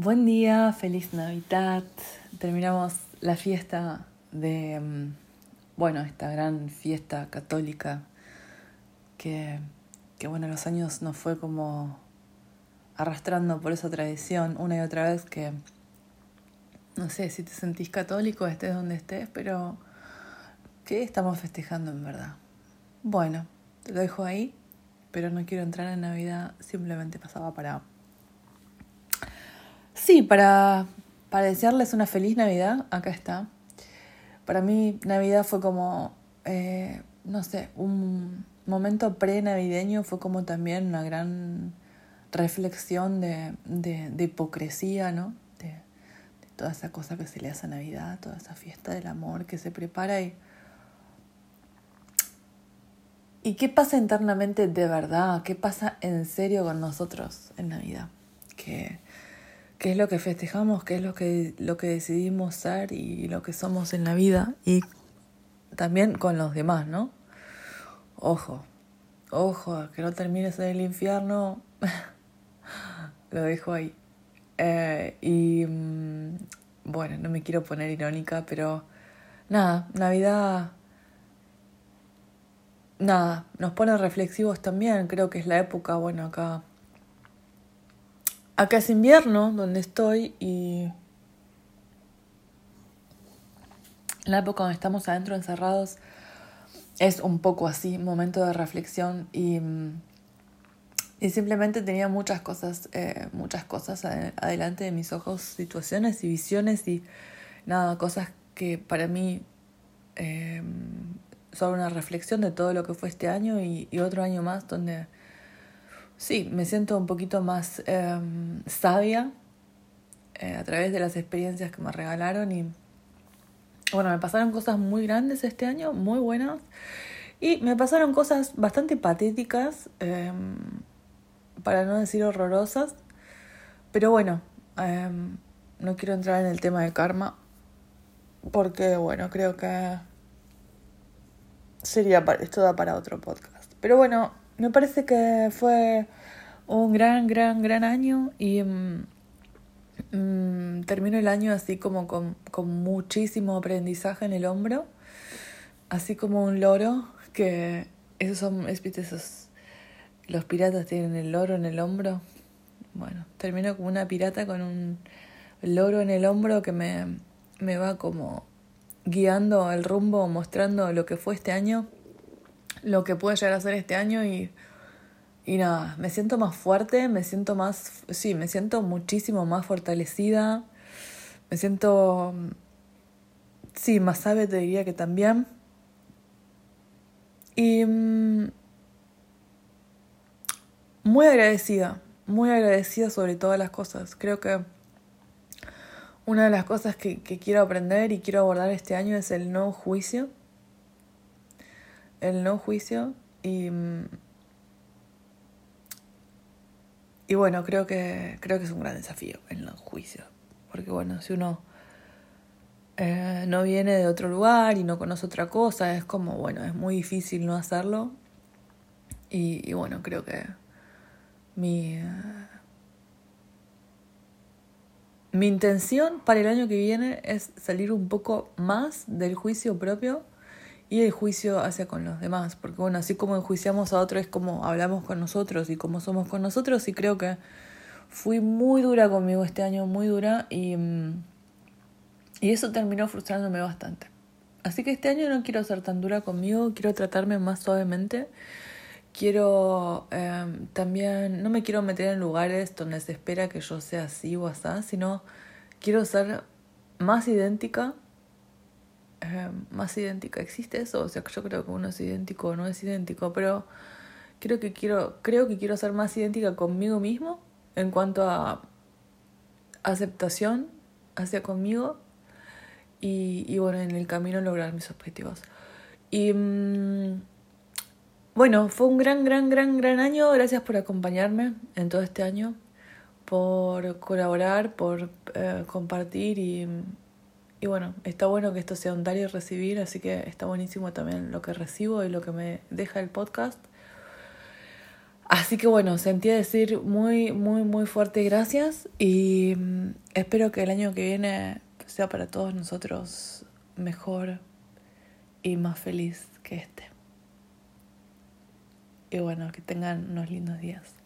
Buen día, feliz Navidad. Terminamos la fiesta de, mm, bueno, esta gran fiesta católica que, que bueno, los años nos fue como arrastrando por esa tradición una y otra vez que, no sé si te sentís católico, estés donde estés, pero ¿qué estamos festejando en verdad? Bueno, te lo dejo ahí, pero no quiero entrar en Navidad, simplemente pasaba para Sí, para, para desearles una feliz Navidad, acá está. Para mí Navidad fue como, eh, no sé, un momento pre-navideño, fue como también una gran reflexión de, de, hipocresía, ¿no? De, de, toda esa cosa que se le hace a Navidad, toda esa fiesta del amor que se prepara y... ¿Y qué pasa internamente de verdad? ¿Qué pasa en serio con nosotros en Navidad? Que qué es lo que festejamos, qué es lo que, lo que decidimos ser y lo que somos en la vida y también con los demás, ¿no? Ojo, ojo, que no termines en el infierno, lo dejo ahí. Eh, y mm, bueno, no me quiero poner irónica, pero nada, Navidad, nada, nos pone reflexivos también, creo que es la época, bueno, acá Acá es invierno, donde estoy, y la época donde estamos adentro encerrados es un poco así, momento de reflexión y, y simplemente tenía muchas cosas, eh, muchas cosas adelante de mis ojos, situaciones y visiones y nada, cosas que para mí eh, son una reflexión de todo lo que fue este año y otro año más donde sí, me siento un poquito más em, sabia eh, a través de las experiencias que me regalaron y bueno, me pasaron cosas muy grandes este año, muy buenas, y me pasaron cosas bastante patéticas, em, para no decir horrorosas, pero bueno, em, no quiero entrar en el tema de karma, porque bueno, creo que sería esto da para otro podcast. Pero bueno, me parece que fue un gran, gran, gran año y mm, mm, termino el año así como con, con muchísimo aprendizaje en el hombro, así como un loro, que esos son, esos, los piratas tienen el loro en el hombro. Bueno, termino como una pirata con un loro en el hombro que me, me va como guiando el rumbo, mostrando lo que fue este año lo que puede llegar a ser este año y, y nada, me siento más fuerte, me siento más, sí, me siento muchísimo más fortalecida, me siento, sí, más sabia te diría que también. Y mm, muy agradecida, muy agradecida sobre todas las cosas. Creo que una de las cosas que, que quiero aprender y quiero abordar este año es el no juicio el no juicio y y bueno creo que creo que es un gran desafío el no juicio porque bueno si uno eh, no viene de otro lugar y no conoce otra cosa es como bueno es muy difícil no hacerlo. Y, y bueno creo que mi mi intención para el año que viene es salir un poco más del juicio propio y el juicio hacia con los demás, porque bueno, así como enjuiciamos a otros es como hablamos con nosotros y como somos con nosotros y creo que fui muy dura conmigo este año, muy dura y, mm, y eso terminó frustrándome bastante. Así que este año no quiero ser tan dura conmigo, quiero tratarme más suavemente, quiero em, también, no me quiero meter en lugares donde se espera que yo sea así o así, sino quiero ser más idéntica Em, más idéntica. ¿Existe eso? O sea, yo creo que uno es idéntico o no es idéntico, pero creo que quiero, creo que quiero ser más idéntica conmigo mismo en cuanto a aceptación hacia conmigo y, y bueno, en el camino lograr mis objetivos. Y mm, bueno, fue un gran, gran, gran, gran año. Gracias por acompañarme en todo este año, por colaborar, por eh, compartir y y bueno, está bueno que esto sea un dar y recibir, así que está buenísimo también lo que recibo y lo que me deja el podcast. Así que bueno, sentí decir muy, muy, muy fuerte gracias y mm, espero que el año que viene sea para todos nosotros mejor y más feliz que este. Y bueno, que tengan unos lindos días.